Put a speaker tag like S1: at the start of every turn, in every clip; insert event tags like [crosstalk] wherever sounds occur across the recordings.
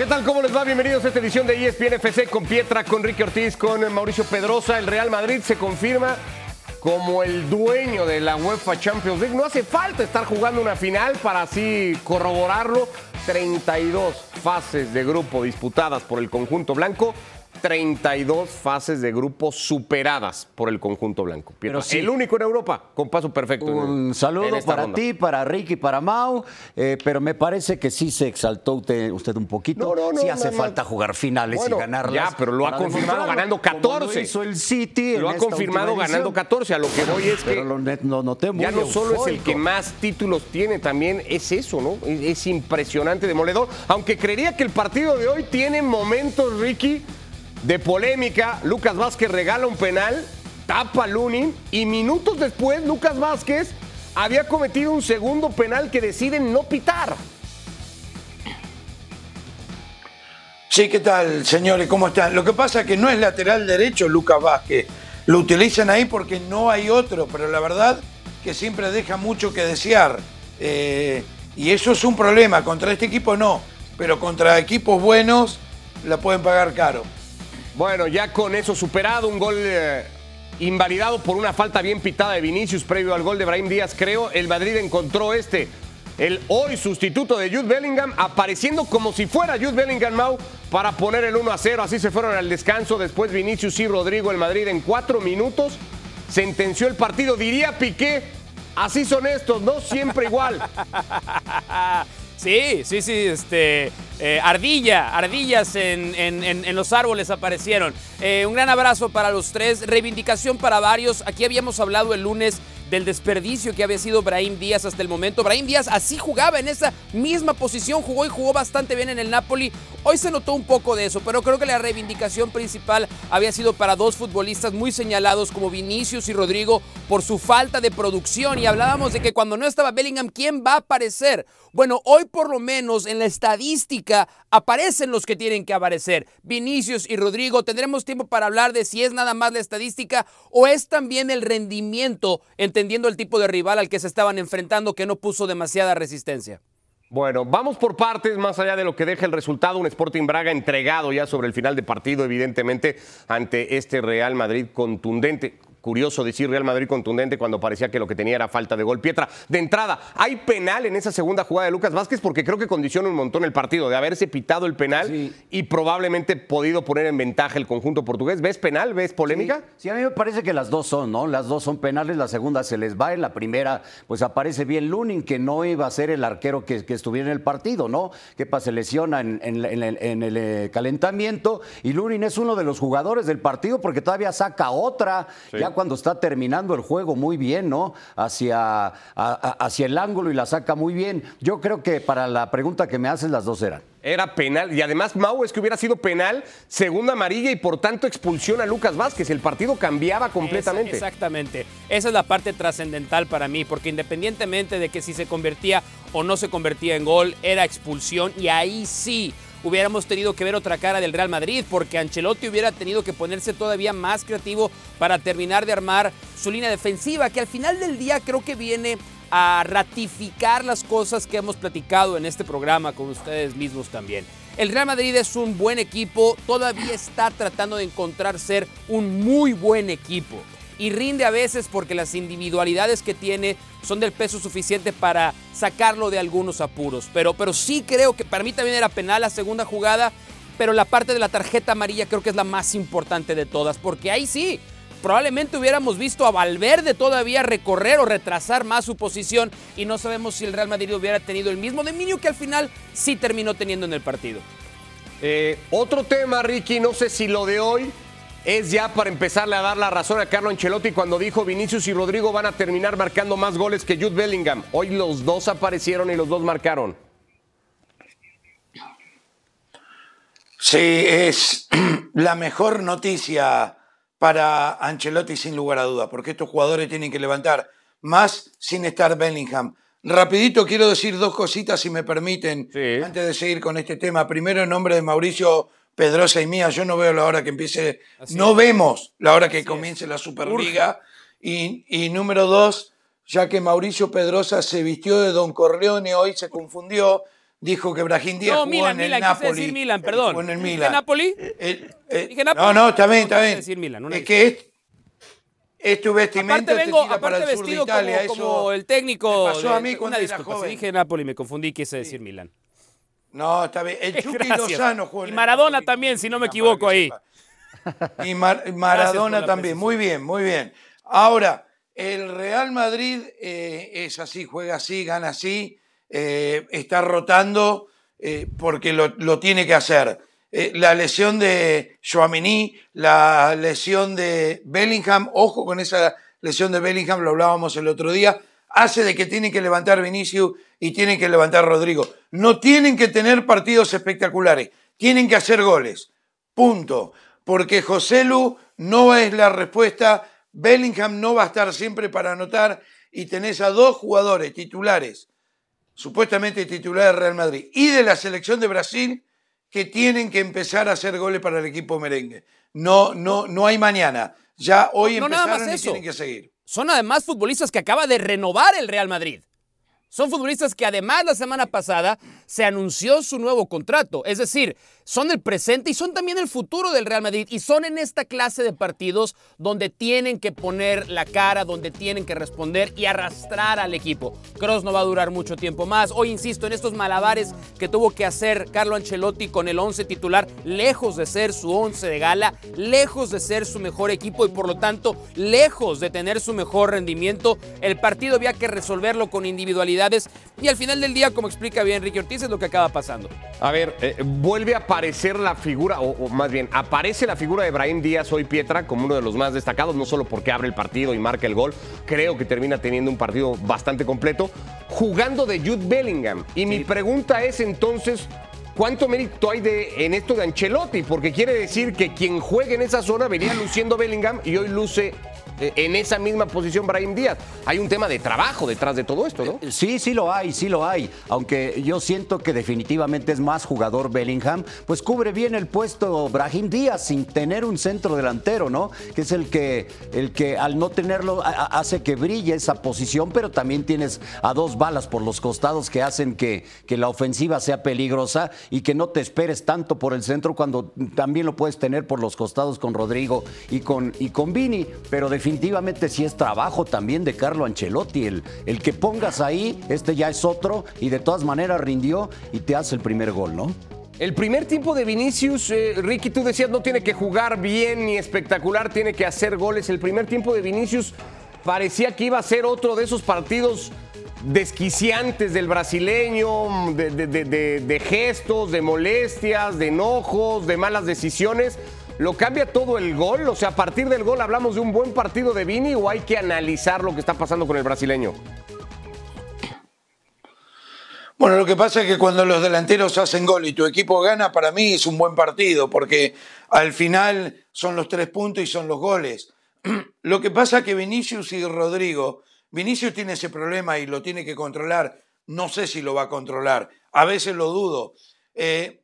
S1: ¿Qué tal? ¿Cómo les va? Bienvenidos a esta edición de ESPN FC con Pietra, con Ricky Ortiz, con Mauricio Pedrosa. El Real Madrid se confirma como el dueño de la UEFA Champions League. No hace falta estar jugando una final para así corroborarlo. 32 fases de grupo disputadas por el conjunto blanco 32 fases de grupo superadas por el conjunto blanco. Pero El único en Europa con paso perfecto.
S2: Un saludo para ti, para Ricky, para Mau, eh, pero me parece que sí se exaltó usted, un poquito. No, no, sí hace falta jugar finales y ganarlas.
S1: Ya, pero lo ha confirmado ganando 14.
S2: hizo el City.
S1: Lo ha confirmado ganando 14. A lo que voy es que
S2: pero no, noté muy
S1: ya no solo es el que más títulos tiene, también es eso, ¿no? Es, es impresionante, demoledor. Aunque creería que el partido de hoy tiene momentos, Ricky de polémica. Lucas Vázquez regala un penal, tapa Lunin y minutos después Lucas Vázquez había cometido un segundo penal que deciden no pitar.
S3: Sí, ¿qué tal, señores? ¿Cómo están? Lo que pasa es que no es lateral derecho Lucas Vázquez. Lo utilizan ahí porque no hay otro, pero la verdad que siempre deja mucho que desear. Eh, y eso es un problema. Contra este equipo no, pero contra equipos buenos la pueden pagar caro.
S1: Bueno, ya con eso superado, un gol eh, invalidado por una falta bien pitada de Vinicius previo al gol de Brahim Díaz, creo, el Madrid encontró este, el hoy sustituto de Jude Bellingham, apareciendo como si fuera Jude Bellingham Mau para poner el 1 a 0. Así se fueron al descanso. Después Vinicius y Rodrigo, el Madrid en cuatro minutos sentenció el partido. Diría Piqué, así son estos, ¿no? Siempre igual. [laughs]
S4: Sí, sí, sí, este, eh, ardilla, ardillas en, los árboles aparecieron. Eh, un gran abrazo para los tres, reivindicación para varios. Aquí habíamos hablado el lunes del desperdicio que había sido Brahim Díaz hasta el momento. Brahim Díaz así jugaba en esa misma posición, jugó y jugó bastante bien en el Napoli. Hoy se notó un poco de eso, pero creo que la reivindicación principal había sido para dos futbolistas muy señalados como Vinicius y Rodrigo por su falta de producción. Y hablábamos de que cuando no estaba Bellingham, ¿quién va a aparecer? Bueno, hoy por lo menos en la estadística aparecen los que tienen que aparecer. Vinicius y Rodrigo, tendremos tiempo para hablar de si es nada más la estadística o es también el rendimiento, entendiendo el tipo de rival al que se estaban enfrentando que no puso demasiada resistencia.
S1: Bueno, vamos por partes, más allá de lo que deja el resultado, un Sporting Braga entregado ya sobre el final de partido, evidentemente, ante este Real Madrid contundente. Curioso decir Real Madrid contundente cuando parecía que lo que tenía era falta de gol. Pietra, de entrada, ¿hay penal en esa segunda jugada de Lucas Vázquez? Porque creo que condiciona un montón el partido, de haberse pitado el penal y probablemente podido poner en ventaja el conjunto portugués. ¿Ves penal? ¿Ves polémica?
S2: Sí. a mí me parece que las dos son, ¿no? Las dos son penales, la segunda se les va, en la primera pues aparece bien Lunin, que no iba a ser el arquero que, estuviera en el partido, ¿no? Que se lesiona en, el, eh, calentamiento y Lunin es uno de los jugadores del partido porque todavía saca otra cuando está terminando el juego muy bien, ¿no? Hacia, hacia el ángulo y la saca muy bien. Yo creo que para la pregunta que me haces, las dos eran.
S1: Era penal. Y además, Mau, es que hubiera sido penal, segunda amarilla y por tanto expulsión a Lucas Vázquez. El partido cambiaba completamente.
S4: exactamente. Esa es la parte trascendental para mí, porque independientemente de que si se convertía o no se convertía en gol, era expulsión y ahí sí hubiéramos tenido que ver otra cara del Real Madrid, porque Ancelotti hubiera tenido que ponerse todavía más creativo para terminar de armar su línea defensiva, que al final del día creo que viene a ratificar las cosas que hemos platicado en este programa con ustedes mismos también. El Real Madrid es un buen equipo, todavía está tratando de encontrar ser un muy buen equipo y rinde a veces porque las individualidades que tiene son del peso suficiente para sacarlo de algunos apuros. Pero, pero sí creo que para mí también era penal la segunda jugada, pero la parte de la tarjeta amarilla creo que es la más importante de todas, porque ahí sí, probablemente hubiéramos visto a Valverde todavía recorrer o retrasar más su posición y no sabemos si el Real Madrid hubiera tenido el mismo dominio que al final sí terminó teniendo en el partido.
S1: Eh, otro tema, Ricky, no sé si lo de hoy es ya para empezarle a dar la razón a Carlo Ancelotti cuando dijo Vinicius y Rodrigo van a terminar marcando más goles que Jude Bellingham. Hoy los dos aparecieron y los dos marcaron.
S3: Sí, es [clears throat] la mejor noticia para Ancelotti sin lugar a duda, porque estos jugadores tienen que levantar más sin estar Bellingham. Rapidito quiero decir dos cositas si me permiten antes de seguir con este tema. Primero en nombre de Mauricio Pedrosa y mía, yo no veo la hora que empiece, no vemos la hora que comience la Superliga. Y, y, número dos, ya que Mauricio Pedrosa se vistió de Don Corleone, hoy se confundió, dijo que Brahim Díaz
S4: No,
S3: jugó
S4: Milan,
S3: en el
S4: Milan,
S3: Napoli.
S4: decir Milan,
S3: Él
S4: perdón.
S3: jugó en el
S4: ¿Dije
S3: Milan.
S4: Napoli?
S3: El- eh,
S4: Dije Napoli.
S3: no, no, está bien, está bien.
S4: decir Milan, una
S3: es que es, es tu vestimenta
S4: Aparte
S3: te
S4: vengo,
S3: para
S4: aparte
S3: el sur de Italia.
S4: como,
S3: eso
S4: como el técnico.
S3: me pasó a mí
S4: una
S3: cuando era
S4: disculpa, si
S3: joven.
S4: dije Napoli me confundí, quise decir Milan.
S3: No, está bien. El [laughs] Chucky
S4: Gracias.
S3: Lozano
S4: Y Maradona también, si no me equivoco ahí.
S3: Y Mar- [laughs] Maradona también. Muy bien, muy bien. Ahora, el Real Madrid eh, es así, juega así, gana así, eh, está rotando eh, porque lo, lo tiene que hacer. La lesión de Chouamini, la lesión de Bellingham, ojo con esa lesión de Bellingham, lo hablábamos el otro día, hace de que tienen que levantar Vinicius y tienen que levantar Rodrigo. No tienen que tener partidos espectaculares, tienen que hacer goles. Punto. Porque José Lu no es la respuesta, Bellingham no va a estar siempre para anotar y tenés a dos jugadores titulares, supuestamente titulares del Real Madrid y de la selección de Brasil que tienen que empezar a hacer goles para el equipo merengue. No, no, no hay mañana. Ya hoy
S4: No,
S3: empezaron y tienen que seguir.
S4: Son además futbolistas que acaba de renovar el Real Madrid. Son futbolistas que además la semana pasada se anunció su nuevo contrato. Es decir, son el presente y son también el futuro del Real Madrid. Y son en esta clase de partidos donde tienen que poner la cara, donde tienen que responder y arrastrar al equipo. Cross no va a durar mucho tiempo más. Hoy insisto en estos malabares que tuvo que hacer Carlo Ancelotti con el 11 titular, lejos de ser su 11 de gala, lejos de ser su mejor equipo y por lo tanto lejos de tener su mejor rendimiento. El partido había que resolverlo con individualidades y al final del día, como explica bien Enrique Ortiz, es lo que acaba pasando.
S1: A ver, eh, vuelve a aparecer la figura, o, o más bien, aparece la figura de Brahim Díaz hoy Pietra como uno de los más destacados, no solo porque abre el partido y marca el gol, creo que termina teniendo un partido bastante completo, jugando de Jude Bellingham. Y mi pregunta es entonces, ¿cuánto mérito hay de, en esto de Ancelotti? Porque quiere decir que quien juegue en esa zona venía luciendo Bellingham y hoy luce en esa misma posición Brahim Díaz. Hay un tema de trabajo detrás de todo esto, ¿no?
S2: Sí, sí lo hay, sí lo hay. Aunque yo siento que definitivamente es más jugador Bellingham, pues cubre bien el puesto Brahim Díaz sin tener un centro delantero, ¿no? Que es el que, el que al no tenerlo hace que brille esa posición, pero también tienes a dos balas por los costados que hacen que, que la ofensiva sea peligrosa y que no te esperes tanto por el centro cuando también lo puedes tener por los costados con Rodrigo y con, y con Vini. Pero definitivamente sí es trabajo también de Carlo Ancelotti. El, el que pongas ahí, este ya es otro y de todas maneras rindió y te hace el primer gol, ¿no?
S1: El primer tiempo de Vinicius, eh, Ricky, tú decías no tiene que jugar bien ni espectacular, tiene que hacer goles. El primer tiempo de Vinicius parecía que iba a ser otro de esos partidos desquiciantes del brasileño, de- de- de gestos, de molestias, de enojos, de malas decisiones. ¿Lo cambia todo el gol? O sea, a partir del gol hablamos de un buen partido de Vini o hay que analizar lo que está pasando con el brasileño.
S3: Bueno, lo que pasa es que cuando los delanteros hacen gol y tu equipo gana, para mí es un buen partido, porque al final son los tres puntos y son los goles. [clears throat] Lo que pasa es que Vinicius y Rodrigo, Vinicius tiene ese problema y lo tiene que controlar. No sé si lo va a controlar. A veces lo dudo. Eh,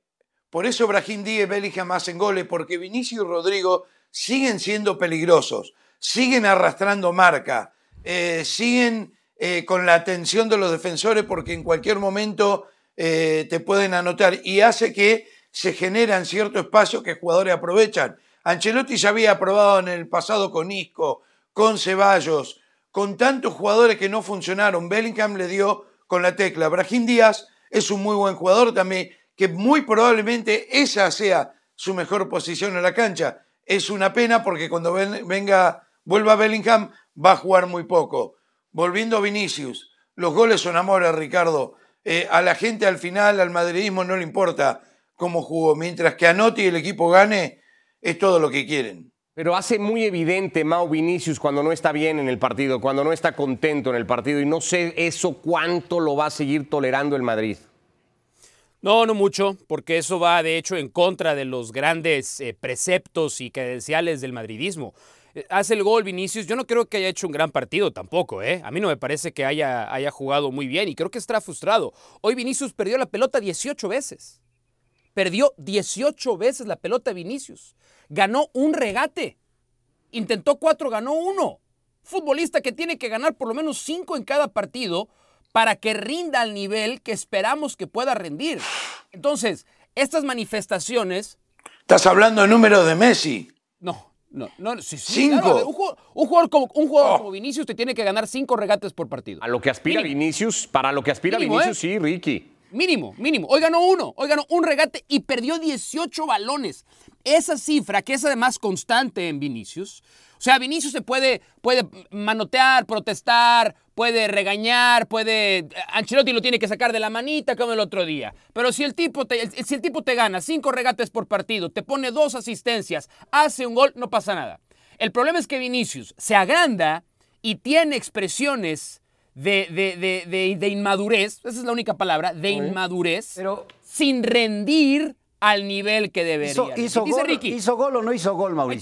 S3: por eso Brahim Díaz y Bellingham hacen goles, porque Vinicius y Rodrigo siguen siendo peligrosos, siguen arrastrando marca, eh, siguen eh, con la atención de los defensores porque en cualquier momento eh, te pueden anotar y hace que se generan cierto espacio que jugadores aprovechan. Ancelotti ya había probado en el pasado con Isco, con Ceballos, con tantos jugadores que no funcionaron. Bellingham le dio con la tecla. Brahim Díaz es un muy buen jugador también, que muy probablemente esa sea su mejor posición en la cancha. Es una pena porque cuando ven- venga, vuelva Bellingham va a jugar muy poco. Volviendo a Vinicius, los goles son amores, Ricardo. Eh, a la gente al final, al madridismo, no le importa cómo jugó. Mientras que anote y el equipo gane, es todo lo que quieren.
S1: Pero hace muy evidente Mau Vinicius cuando no está bien en el partido, cuando no está contento en el partido y no sé eso cuánto lo va a seguir tolerando el Madrid.
S4: No, no mucho, porque eso va de hecho en contra de los grandes eh, preceptos y credenciales del madridismo. Eh, Hace el gol Vinicius, yo no creo que haya hecho un gran partido tampoco, ¿eh? A mí no me parece que haya, haya jugado muy bien y creo que estará frustrado. Hoy Vinicius perdió la pelota 18 veces. Perdió 18 veces la pelota Vinicius. Ganó un regate. Intentó cuatro, ganó uno. Futbolista que tiene que ganar por lo menos cinco en cada partido para que rinda al nivel que esperamos que pueda rendir. Entonces, estas manifestaciones...
S3: Estás hablando de números de Messi.
S4: No, no, no, sí, sí,
S3: Cinco.
S4: claro, un jugador, un jugador como, un jugador
S3: Oh.
S4: como Vinicius te tiene que ganar cinco regates por partido.
S1: A lo que aspira
S4: Mínimo.
S1: Vinicius, para lo que aspira
S4: Mínimo,
S1: Vinicius,
S4: ¿eh?
S1: sí, Ricky.
S4: Mínimo, mínimo. Hoy ganó uno, hoy ganó un regate y perdió 18 balones. Esa cifra, que es además constante en Vinicius. O sea, Vinicius se puede, puede manotear, protestar, puede regañar, puede. Ancelotti lo tiene que sacar de la manita como el otro día. Pero si el tipo te, si el tipo te gana cinco regates por partido, te pone dos asistencias, hace un gol, no pasa nada. El problema es que Vinicius se agranda y tiene expresiones de, de- de- de- inmadurez, esa es la única palabra, de inmadurez,
S2: Pero-
S4: sin rendir al nivel que debería.
S2: ¿Hizo, gol, ¿Hizo gol o no hizo gol,
S4: ahí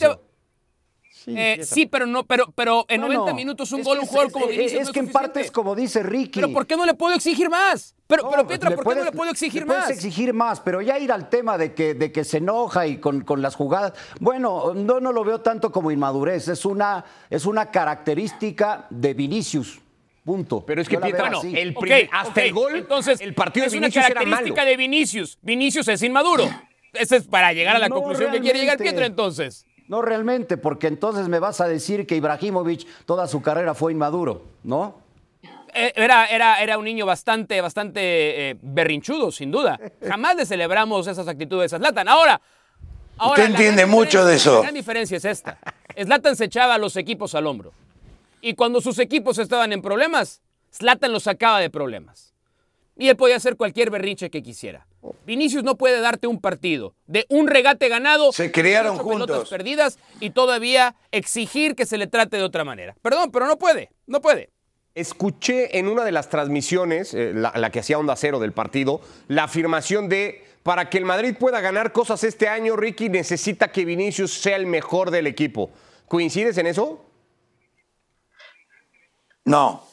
S4: eh, sí, pero no, pero, pero en
S2: Bueno,
S4: 90 minutos un
S2: es
S4: gol, un jugador
S2: es-
S4: como
S2: es-
S4: Vinicius
S2: Es
S4: no
S2: que en parte es como dice Ricky.
S4: Pero ¿por qué no le puedo exigir más? Pero,
S2: No,
S4: pero Pietra, ¿por qué no le puedo exigir
S2: le puedes
S4: más?
S2: exigir más, pero ya ir al tema de que, de que se enoja y con, con las jugadas. Bueno, no, no lo veo tanto como inmadurez, es una, es una característica de Vinicius. Punto.
S1: Pero es que Pietra, el
S4: Ok,
S1: primer- hasta el gol,
S4: entonces,
S1: el partido
S4: es
S1: de Vinicius
S4: una
S1: era malo.
S4: característica de Vinicius. Vinicius es inmaduro. Esa es para llegar a la
S2: No,
S4: conclusión que quiere llegar. Pietra entonces.
S2: No realmente, porque entonces me vas a decir que Ibrahimovic toda su carrera fue inmaduro, ¿no?
S4: Eh, Era, era, era un niño bastante, bastante eh, berrinchudo, sin duda. Jamás le celebramos esas actitudes a Zlatan. Ahora, ahora
S3: Usted
S4: la
S3: entiende
S4: gran
S3: mucho de
S4: diferencia-
S3: eso.
S4: La gran diferencia es esta. Zlatan se echaba a los equipos al hombro. Y cuando sus equipos estaban en problemas, Zlatan los sacaba de problemas. Y él podía hacer cualquier berrinche que quisiera. Vinicius no puede darte un partido de un regate ganado,
S3: Se criaron
S4: 18 pelotas
S3: juntos.
S4: perdidas y todavía exigir que se le trate de otra manera. Perdón, pero no puede, no puede.
S1: Escuché en una de las transmisiones, eh, la, la que hacía Onda Cero del partido, la afirmación de para que el Madrid pueda ganar cosas este año, Ricky necesita que Vinicius sea el mejor del equipo. ¿Coincides en eso?
S3: No,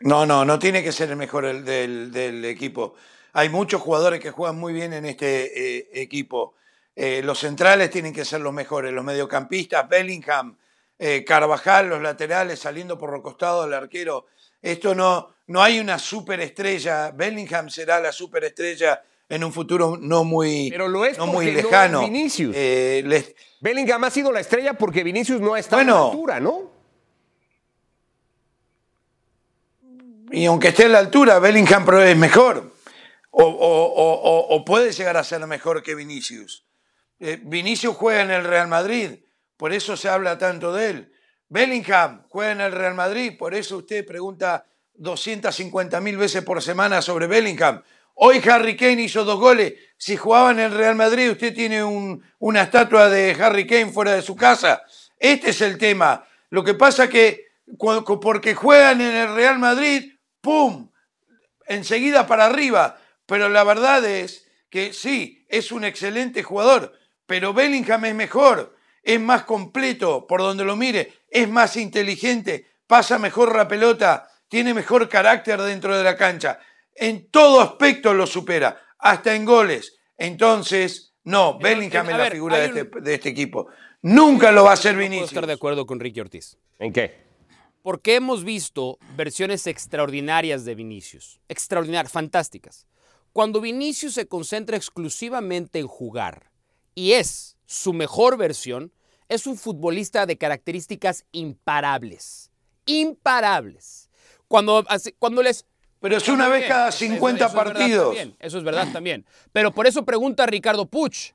S3: no, no, no tiene que ser el mejor el- del, del equipo. Hay muchos jugadores que juegan muy bien en este eh, equipo. Eh, los centrales tienen que ser los mejores, los mediocampistas, Bellingham, eh, Carvajal, los laterales saliendo por los costados del arquero. Esto no, no hay una superestrella. Bellingham será la superestrella en un futuro no muy,
S1: Pero lo es
S3: no muy
S1: porque no es
S3: lejano.
S1: Vinicius.
S3: Eh, les-
S1: Bellingham ha sido la estrella porque Vinicius no ha estado a la altura, ¿no?
S3: Y aunque esté a la altura, Bellingham es mejor. O, puede llegar a ser mejor que Vinicius. Eh, Vinicius juega en el Real Madrid, por eso se habla tanto de él. Bellingham juega en el Real Madrid, por eso usted pregunta 250 mil veces por semana sobre Bellingham. Hoy Harry Kane hizo dos goles. Si jugaba en el Real Madrid, usted tiene un- una estatua de Harry Kane fuera de su casa. Este es el tema. Lo que pasa que porque juegan en el Real Madrid, ¡pum! enseguida para arriba. Pero la verdad es que sí, es un excelente jugador, pero Bellingham es mejor, es más completo por donde lo mire, es más inteligente, pasa mejor la pelota, tiene mejor carácter dentro de la cancha. En todo aspecto lo supera, hasta en goles. Entonces, no, Bellingham es la
S4: ver,
S3: figura de
S4: hay un-
S3: este, de este equipo. Nunca lo va a hacer
S4: No puedo
S3: Vinicius.
S4: estar de acuerdo con Ricky Ortiz.
S1: ¿En qué?
S4: Porque hemos visto versiones extraordinarias de Vinicius. Extraordinarias, fantásticas. Cuando Vinicius se concentra exclusivamente en jugar y es su mejor versión, es un futbolista de características imparables. Imparables. Cuando, cuando les...
S3: Pero es una vez cada 50
S4: Eso es verdad
S3: partidos.
S4: también, Eso es verdad también. Pero por eso pregunta Ricardo Puch.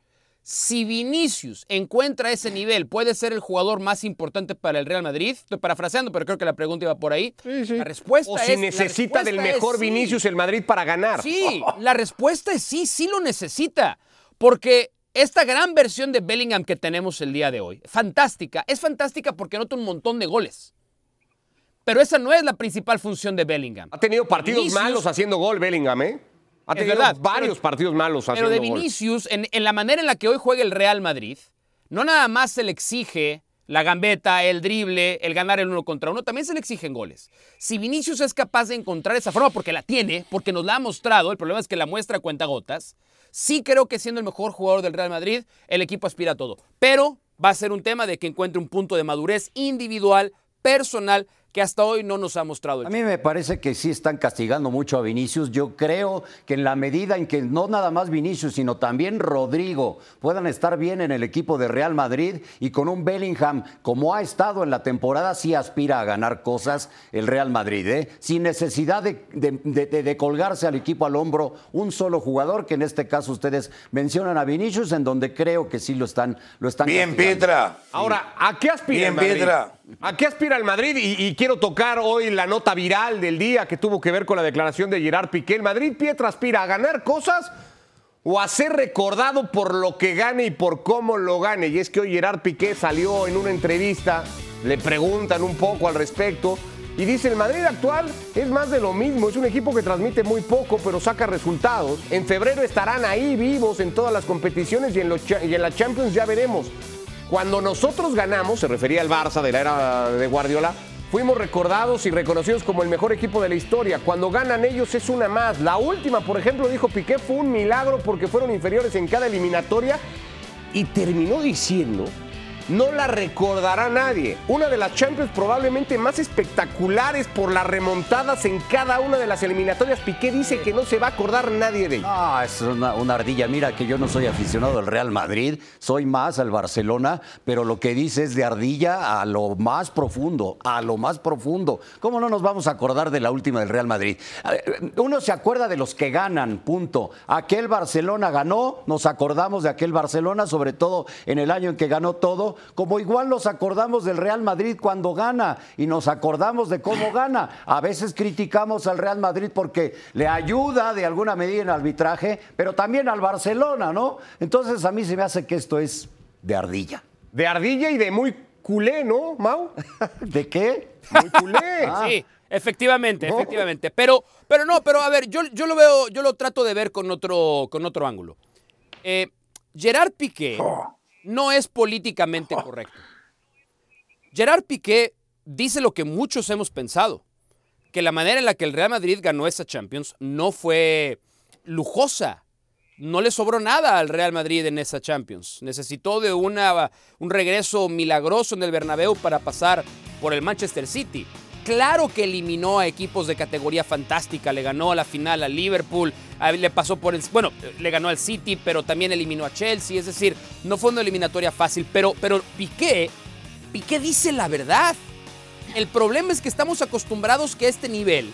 S4: Si Vinicius encuentra ese nivel, ¿puede ser el jugador más importante para el Real Madrid? Estoy parafraseando, pero creo que la pregunta iba por ahí. La respuesta
S1: O
S4: es.
S1: si necesita del
S4: es
S1: mejor
S4: sí.
S1: Vinicius el Madrid para ganar.
S4: Sí, [laughs] la respuesta es sí, sí lo necesita. Porque esta gran versión de Bellingham que tenemos el día de hoy, fantástica, es fantástica porque anota un montón de goles. Pero esa no es la principal función de Bellingham.
S1: Ha tenido partidos
S4: Vinicius-
S1: malos haciendo gol Bellingham, ¿eh? Ha tenido
S4: verdad,
S1: varios
S4: pero-
S1: partidos malos
S4: Pero de. Vinicius, en, en la manera en la que hoy juega el Real Madrid, no nada más se le exige la gambeta, el drible, el ganar el uno contra uno, también se le exigen goles. Si Vinicius es capaz de encontrar esa forma, porque la tiene, porque nos la ha mostrado, el problema es que la muestra cuenta gotas, sí creo que siendo el mejor jugador del Real Madrid, el equipo aspira a todo. Pero va a ser un tema de que encuentre un punto de madurez individual, personal, que hasta hoy no nos ha mostrado. El
S2: a mí me parece que sí están castigando mucho a Vinicius. Yo creo que en la medida en que no nada más Vinicius, sino también Rodrigo puedan estar bien en el equipo de Real Madrid y con un Bellingham como ha estado en la temporada, sí aspira a ganar cosas el Real Madrid, ¿eh? sin necesidad de, de colgarse al equipo al hombro un solo jugador, que en este caso ustedes mencionan a Vinicius, en donde creo que sí lo están, lo están
S3: Bien, Pietra.
S1: Ahora, ¿a qué aspira
S3: Bien? Pietra.
S1: ¿A qué aspira el Madrid? Y, quiero tocar hoy la nota viral del día que tuvo que ver con la declaración de Gerard Piqué. ¿El Madrid, Pietra, aspira a ganar cosas o a ser recordado por lo que gane y por cómo lo gane? Y es que hoy Gerard Piqué salió en una entrevista, le preguntan un poco al respecto. Y dice, el Madrid actual es más de lo mismo, es un equipo que transmite muy poco, pero saca resultados. En febrero estarán ahí vivos en todas las competiciones y en, los y en la Champions ya veremos. Cuando nosotros ganamos, se refería al Barça de la era de Guardiola, fuimos recordados y reconocidos como el mejor equipo de la historia. Cuando ganan ellos es una más. La última, por ejemplo, dijo Piqué, fue un milagro porque fueron inferiores en cada eliminatoria y terminó diciendo no la recordará nadie. Una de las Champions probablemente más espectaculares por las remontadas en cada una de las eliminatorias. Piqué dice que no se va a acordar nadie de ella.
S2: Ah, es una, ardilla. Mira que yo no soy aficionado al Real Madrid, soy más al Barcelona, pero lo que dice es de ardilla a lo más profundo, a lo más profundo. ¿Cómo no nos vamos a acordar de la última del Real Madrid? Uno se acuerda de los que ganan, punto. Aquel Barcelona ganó, nos acordamos de aquel Barcelona, sobre todo en el año en que ganó todo, como igual nos acordamos del Real Madrid cuando gana y nos acordamos de cómo gana. A veces criticamos al Real Madrid porque le ayuda de alguna medida en arbitraje, pero también al Barcelona, ¿no? Entonces a mí se me hace que esto es de ardilla.
S1: De ardilla y de muy culé, ¿no, Mau? [laughs]
S2: ¿De qué?
S1: Muy culé. [laughs]
S4: Sí, efectivamente, efectivamente. Pero, pero no, pero a ver, yo, yo lo veo, yo lo trato de ver con otro, con otro ángulo. Eh, Gerard Piqué no es políticamente [laughs] correcto. Gerard Piqué dice lo que muchos hemos pensado, que la manera en la que el Real Madrid ganó esa Champions no fue lujosa. No le sobró nada al Real Madrid en esa Champions. Necesitó de una, un regreso milagroso en el Bernabéu para pasar por el Manchester City. Claro que eliminó a equipos de categoría fantástica, le ganó a la final al Liverpool, a- le pasó por el, bueno, le ganó al City, pero también eliminó a Chelsea, es decir, no fue una eliminatoria fácil, pero, pero Piqué, Piqué dice la verdad. El problema es que estamos acostumbrados que a este nivel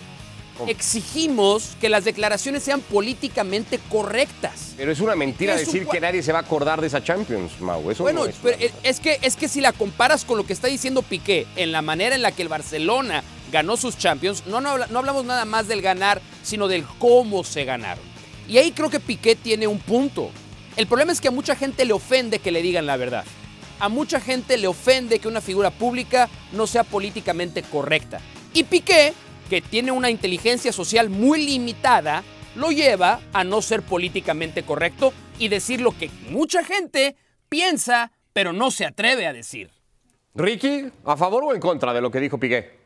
S4: exigimos que las declaraciones sean políticamente correctas.
S1: Pero es una mentira
S4: Es
S1: decir que nadie se va a acordar de esa Champions, Mau. Eso
S4: Bueno,
S1: no es
S4: pero es que, es que si la comparas con lo que está diciendo Piqué, en la manera en la que el Barcelona ganó sus Champions, no, no, no hablamos nada más del ganar, sino del cómo se ganaron. Y ahí creo que Piqué tiene un punto. El problema es que a mucha gente le ofende que le digan la verdad. A mucha gente le ofende que una figura pública no sea políticamente correcta. Y Piqué, que tiene una inteligencia social muy limitada, lo lleva a no ser políticamente correcto y decir lo que mucha gente piensa, pero no se atreve a decir.
S1: Ricky, ¿a favor o en contra de lo que dijo Piqué?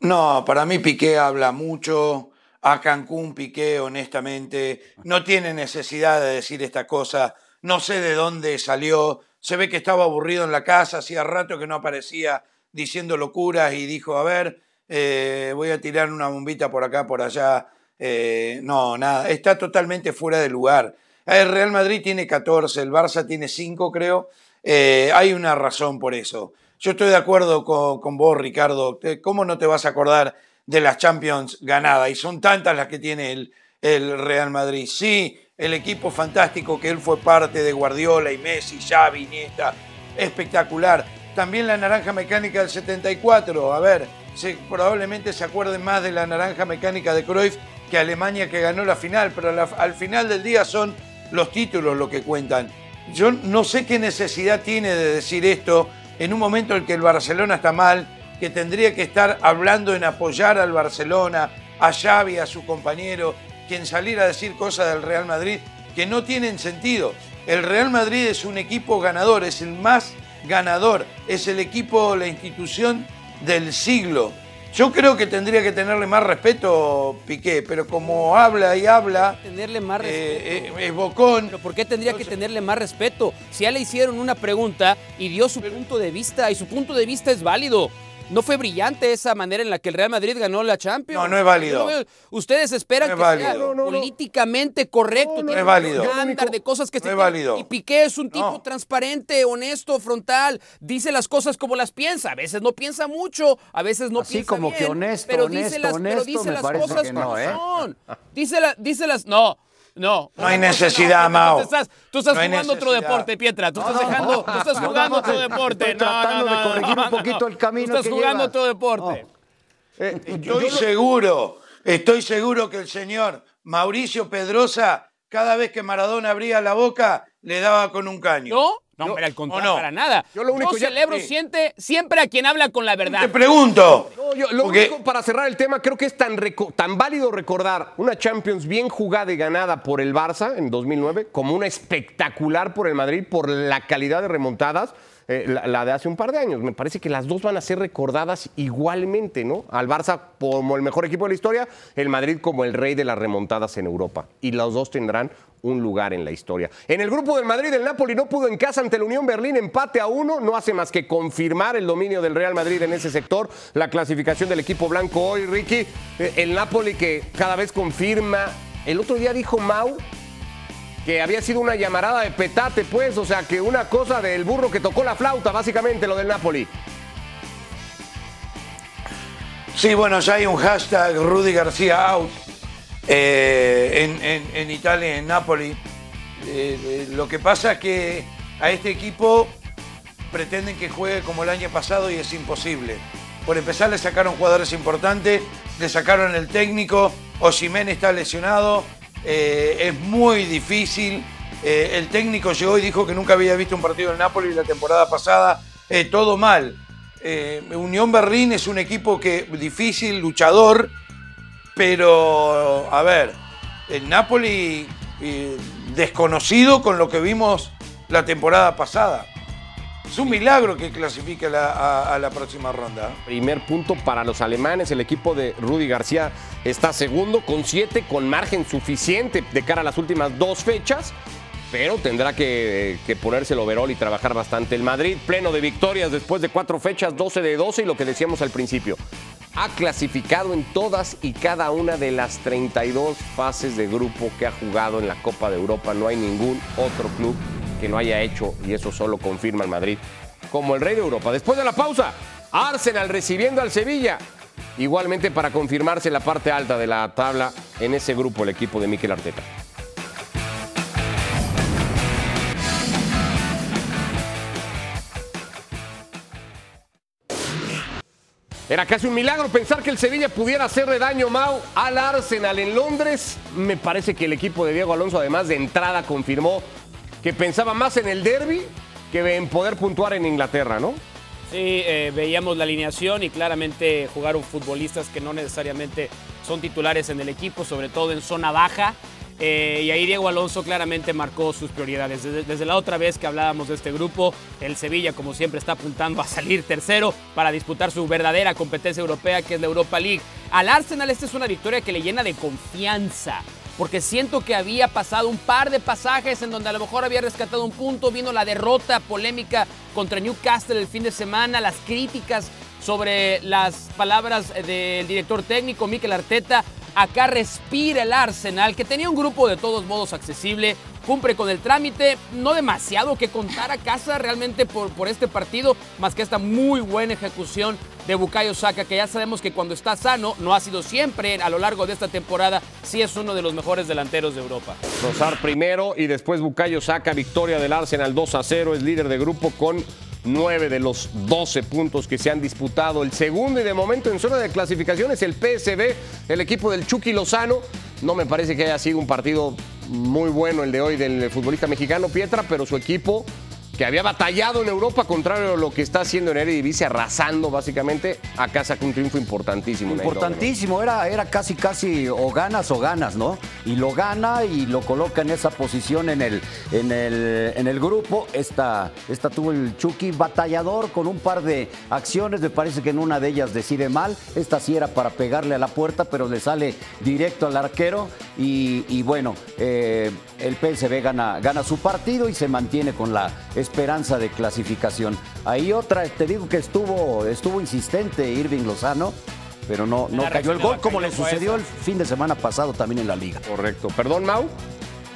S3: No, para mí Piqué habla mucho. A Cancún Piqué, honestamente, no tiene necesidad de decir esta cosa. No sé de dónde salió. Se ve que estaba aburrido en la casa, hacía rato que no aparecía diciendo locuras y dijo, a ver, eh, voy a tirar una bombita por acá, por allá. Eh, no, nada, está totalmente fuera de lugar. El Real Madrid tiene 14, el Barça tiene 5, creo. Eh, hay una razón por eso. Yo estoy de acuerdo con, vos, Ricardo. ¿Cómo no te vas a acordar de las Champions ganadas? Y son tantas las que tiene el, Real Madrid. Sí, el equipo fantástico que él fue parte de Guardiola y Messi, Xavi, Iniesta, espectacular. También la naranja mecánica del 74. A ver, probablemente se acuerden más de la naranja mecánica de Cruyff que Alemania que ganó la final, pero al final del día son los títulos lo que cuentan. Yo no sé qué necesidad tiene de decir esto en un momento en que el Barcelona está mal, que tendría que estar hablando en apoyar al Barcelona, a Xavi, a su compañero, quien salir a decir cosas del Real Madrid que no tienen sentido. El Real Madrid es un equipo ganador, es el más ganador, es el equipo, la institución del siglo. Yo creo que tendría que tenerle más respeto Piqué, pero como habla y habla,
S4: Tenerle más
S3: eh,
S4: respeto.
S3: eh, es bocón.
S4: Pero ¿por qué tendría que tenerle más respeto? Si ya le hicieron una pregunta y dio su punto de vista, y su punto de vista es válido. No fue brillante esa manera en la que el Real Madrid ganó la Champions.
S3: No, no es válido.
S4: Ustedes esperan
S3: No es
S4: que sea
S3: válido. No,
S1: no, no.
S4: políticamente correcto.
S1: No,
S3: es válido.
S4: un estándar de cosas que
S3: No
S4: se
S3: es válido.
S4: Y Piqué es un tipo
S3: No.
S4: transparente, honesto, frontal. Dice las cosas como las piensa. A veces no piensa mucho, a veces no
S2: Así
S4: piensa
S2: como que honesto,
S4: pero dice
S2: honesto,
S4: las, pero
S2: honesto,
S4: dice
S2: me
S4: las
S2: parece
S4: cosas
S2: que no,
S4: como
S2: ¿eh?
S4: son. Dice, la- dice las... No. No.
S3: No hay necesidad,
S4: Tú
S3: Mao.
S4: estás, tú estás
S3: No hay
S4: jugando otro deporte, Pietra. Tú estás
S2: no,
S4: dejando, tú estás
S2: no,
S4: jugando
S2: no,
S4: otro
S2: estoy
S4: deporte. No,
S2: tratando
S4: no,
S2: de
S4: no,
S2: corregir
S4: no,
S2: un poquito
S4: no.
S2: el camino
S4: Tú estás
S2: que
S4: jugando
S2: llevas.
S4: otro deporte.
S1: Eh,
S3: Estoy seguro, estoy seguro que el señor Mauricio Pedrosa, cada vez que Maradona abría la boca, le daba con un caño.
S4: ¿Yo? No,
S1: Yo-
S4: hombre, al contrario,
S3: no?
S4: para nada.
S1: Yo lo único ya-
S4: celebro siente, siempre a quien habla con la verdad.
S3: Te pregunto.
S1: No, yo- lo
S3: porque-
S1: único para cerrar el tema, creo que es tan, tan válido recordar una Champions bien jugada y ganada por el Barça en 2009 como una espectacular por el Madrid por la calidad de remontadas, eh, la, la de hace un par de años. Me parece que las dos van a ser recordadas igualmente, ¿no? Al Barça como el mejor equipo de la historia, el Madrid como el rey de las remontadas en Europa. Y los dos tendrán un lugar en la historia. En el grupo del Madrid, el Napoli no pudo en casa ante la Unión Berlín, empate a uno, no hace más que confirmar el dominio del Real Madrid en ese sector, la clasificación del equipo blanco hoy, Ricky, eh, el Napoli que cada vez confirma, el otro día dijo Mau que había sido una llamarada de petate, pues, o sea, que una cosa del burro que tocó la flauta, básicamente lo del Napoli.
S3: Sí, bueno, ya hay un hashtag Rudy García out eh, en, en- Italia, en Napoli. Eh, eh, lo que pasa es que a este equipo pretenden que juegue como el año pasado y es imposible. Por empezar le sacaron jugadores importantes, le sacaron el técnico, Osimhen está lesionado, eh, es muy difícil. Eh, el técnico llegó y dijo que nunca había visto un partido del Napoli la temporada pasada, eh, todo mal. Eh, Unión Berlín es un equipo que difícil, luchador, pero a ver, el Napoli desconocido con lo que vimos la temporada pasada. Es un milagro que clasifique a la, próxima ronda.
S1: Primer punto para los alemanes. El equipo de Rudy García está segundo con siete, con margen suficiente de cara a las últimas dos fechas. Pero tendrá que, que ponerse el overall y trabajar bastante. El Madrid, pleno de victorias después de cuatro fechas, 12 de 12. Y lo que decíamos al principio, ha clasificado en todas y cada una de las 32 fases de grupo que ha jugado en la Copa de Europa. No hay ningún otro club que no haya hecho, y eso solo confirma el Madrid, como el rey de Europa. Después de la pausa, Arsenal recibiendo al Sevilla. Igualmente para confirmarse la parte alta de la tabla en ese grupo, el equipo de Mikel Arteta. Era casi un milagro pensar que el Sevilla pudiera hacerle daño, Mau, al Arsenal en Londres. Me parece que el equipo de Diego Alonso, además de entrada, confirmó que pensaba más en el derby que en poder puntuar en Inglaterra, ¿no?
S4: Sí, eh, veíamos la alineación y claramente jugaron futbolistas que no necesariamente son titulares en el equipo, sobre todo en zona baja. Eh, y ahí Diego Alonso claramente marcó sus prioridades. Desde, desde la otra vez que hablábamos de este grupo, el Sevilla, como siempre, está apuntando a salir tercero para disputar su verdadera competencia europea, que es la Europa League. Al Arsenal, esta es una victoria que le llena de confianza porque siento que había pasado un par de pasajes en donde a lo mejor había rescatado un punto, vino la derrota polémica contra Newcastle el fin de semana, las críticas sobre las palabras del director técnico Mikel Arteta. Acá respira el Arsenal, que tenía un grupo de todos modos accesible, cumple con el trámite, no demasiado que contar a casa realmente por, por este partido, más que esta muy buena ejecución de Bukayo Saka, que ya sabemos que cuando está sano, no ha sido siempre a lo largo de esta temporada, sí es uno de los mejores delanteros de Europa.
S1: Rosar primero y después Bucayo saca victoria del Arsenal 2 a 0, es líder de grupo con 9 de los 12 puntos que se han disputado. El segundo y de momento en zona de clasificación es el PSB, el equipo del Chucky Lozano. No me parece que haya sido un partido muy bueno el de hoy del futbolista mexicano Pietra, pero su equipo que había batallado en Europa, contrario a lo que está haciendo en Eredivisie, arrasando básicamente, acá saca un triunfo importantísimo.
S2: Importantísimo, era, era casi, casi o ganas o ganas, ¿no? y lo gana y lo coloca en esa posición en el, en el, en el grupo. Esta, esta tuvo el Chucky batallador con un par de acciones, me parece que en una de ellas decide mal, esta sí era para pegarle a la puerta, pero le sale directo al arquero y, bueno, eh, el PSV gana, gana su partido y se mantiene con la esperanza de clasificación. Ahí otra, te digo que estuvo, estuvo insistente Irving Lozano pero no, no cayó el gol como le sucedió el fin de semana pasado también en la liga.
S1: Correcto. Perdón, Mau.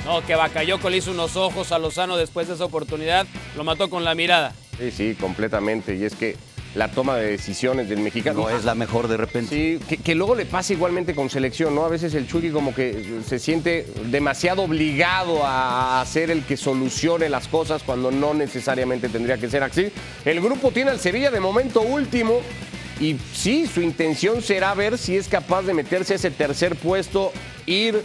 S4: No, que Bacayoco le hizo unos ojos a Lozano después de esa oportunidad, lo mató con la mirada.
S1: Sí, sí, completamente. Y es que la toma de decisiones del mexicano.
S2: No es la mejor de repente.
S1: Sí, que, luego le pasa igualmente con selección, ¿no? A veces el Chucky como que se siente demasiado obligado a ser el que solucione las cosas cuando no necesariamente tendría que ser así. El grupo tiene al Sevilla de momento último. Y sí, su intención será ver si es capaz de meterse a ese tercer puesto, ir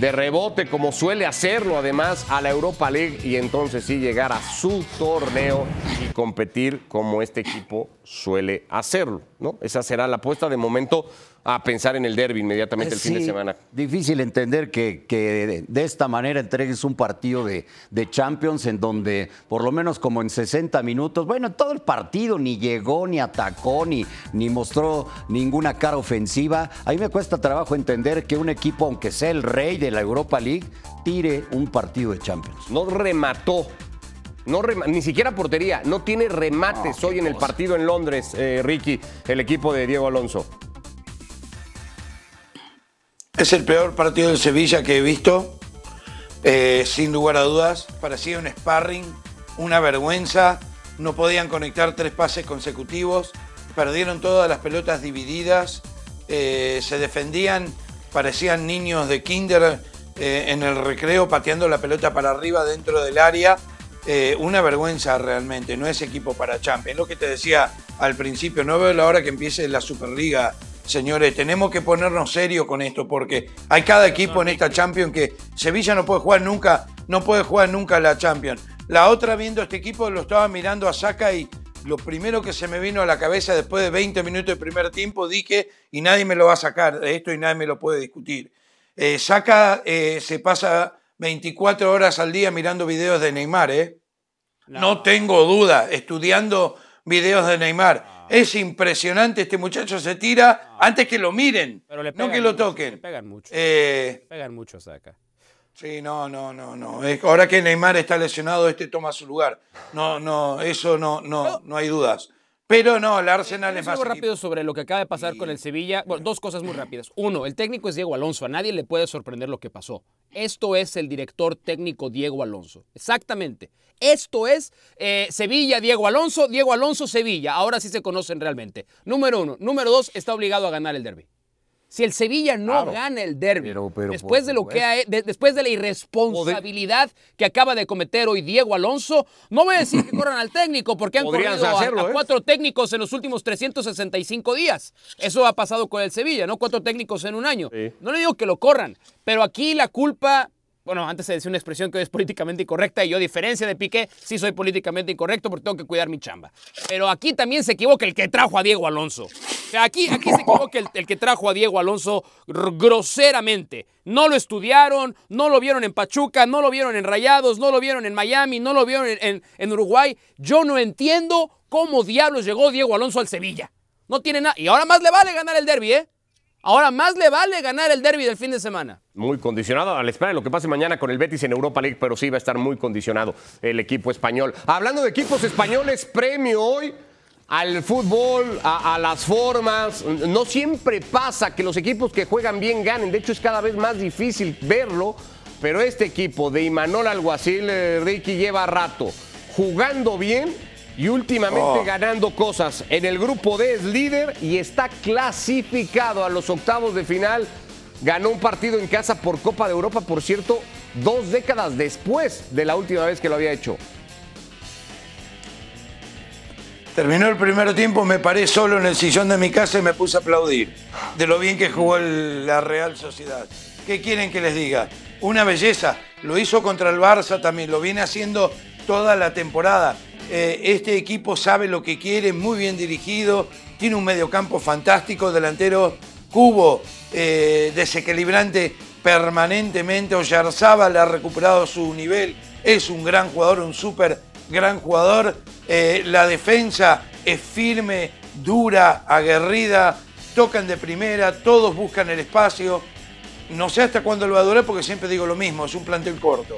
S1: de rebote como suele hacerlo además a la Europa League y entonces sí llegar a su torneo y competir como este equipo suele hacerlo, ¿no? Esa será la apuesta de momento a pensar en el derby inmediatamente el fin de semana.
S2: Difícil entender que, de, esta manera entregues un partido de, de, Champions en donde por lo menos como en 60 minutos, bueno, todo el partido ni llegó, ni atacó, ni, ni mostró ninguna cara ofensiva. A mí me cuesta trabajo entender que un equipo, aunque sea el rey de la Europa League, tire un partido de Champions.
S1: No remató no ni siquiera portería, no tiene remates hoy en el partido en Londres, eh, Ricky, el equipo de Diego Alonso.
S3: Es el peor partido del Sevilla que he visto, eh, sin lugar a dudas. Parecía un sparring, una vergüenza. No podían conectar tres pases consecutivos. Perdieron todas las pelotas divididas. Eh, se defendían, parecían niños de kinder en el recreo pateando la pelota para arriba dentro del área. Eh, una vergüenza realmente, no es equipo para Champions. Lo que te decía al principio, no veo la hora que empiece la Superliga. Señores, tenemos que ponernos serio con esto porque hay cada equipo en esta Champions que Sevilla no puede jugar nunca, no puede jugar nunca la Champions. La otra viendo este equipo lo estaba mirando a Saca y lo primero que se me vino a la cabeza después de 20 minutos de primer tiempo dije y nadie me lo va a sacar de esto y nadie me lo puede discutir. Eh, Saca eh, se pasa 24 horas al día mirando videos de Neymar, ¿eh? No, tengo duda, estudiando videos de Neymar. Es impresionante, este muchacho se tira antes que lo miren, no que lo toquen. Le
S4: pegan mucho. Eh, pegan mucho saca.
S3: Sí, no, no, no, no. Ahora que Neymar está lesionado, este toma su lugar. No, no, eso no, no, no hay dudas. Pero no, el Arsenal es más.
S4: Algo rápido sobre lo que acaba de pasar con el Sevilla. Bueno, dos cosas muy rápidas. Uno, el técnico es Diego Alonso. A nadie le puede sorprender lo que pasó. Esto es el director técnico Diego Alonso. Exactamente. Esto es eh, Sevilla, Diego Alonso, Diego Alonso, Sevilla. Ahora sí se conocen realmente. Número uno. Número dos, está obligado a ganar el derby. Si el Sevilla no gana el derby, después de lo que después de la irresponsabilidad que acaba de cometer hoy Diego Alonso, no voy a decir que corran al técnico porque han corrido a, ¿eh? cuatro técnicos en los últimos 365 días. Eso ha pasado con el Sevilla, ¿no? Cuatro técnicos en un año. No le digo que lo corran, pero aquí la culpa bueno, antes se decía una expresión que es políticamente incorrecta y yo, a diferencia de Piqué, sí soy políticamente incorrecto porque tengo que cuidar mi chamba. Pero aquí también se equivoca el que trajo a Diego Alonso. Aquí, aquí se equivoca el, que trajo a Diego Alonso groseramente. No lo estudiaron, no lo vieron en Pachuca, no lo vieron en Rayados, no lo vieron en Miami, no lo vieron en, en Uruguay. Yo no entiendo cómo diablos llegó Diego Alonso al Sevilla. No tiene nada. Y ahora más le vale ganar el derby, ¿eh? Ahora más le vale ganar el derby del fin de semana.
S1: Muy condicionado a la espera de lo que pase mañana con el Betis en Europa League, pero sí va a estar muy condicionado el equipo español. Hablando de equipos españoles, premio hoy al fútbol, a, las formas. No siempre pasa que los equipos que juegan bien ganen. De hecho, es cada vez más difícil verlo. Pero este equipo de Imanol Alguacil, eh, Ricky, lleva rato jugando bien y últimamente oh. ganando cosas. En el grupo D es líder y está clasificado a los octavos de final. Ganó un partido en casa por Copa de Europa, por cierto, dos décadas después de la última vez que lo había hecho.
S3: Terminó el primer tiempo, me paré solo en el sillón de mi casa y me puse a aplaudir de lo bien que jugó la Real Sociedad. ¿Qué quieren que les diga? Una belleza. Lo hizo contra el Barça también, lo viene haciendo toda la temporada. Eh, este equipo sabe lo que quiere, muy bien dirigido, tiene un mediocampo fantástico, delantero cubo, eh, desequilibrante permanentemente. Oyarzábal ha recuperado su nivel, es un gran jugador, un súper gran jugador. Eh, la defensa es firme, dura, aguerrida, tocan de primera, todos buscan el espacio. No sé hasta cuándo lo va a durar porque siempre digo lo mismo, es un plantel corto.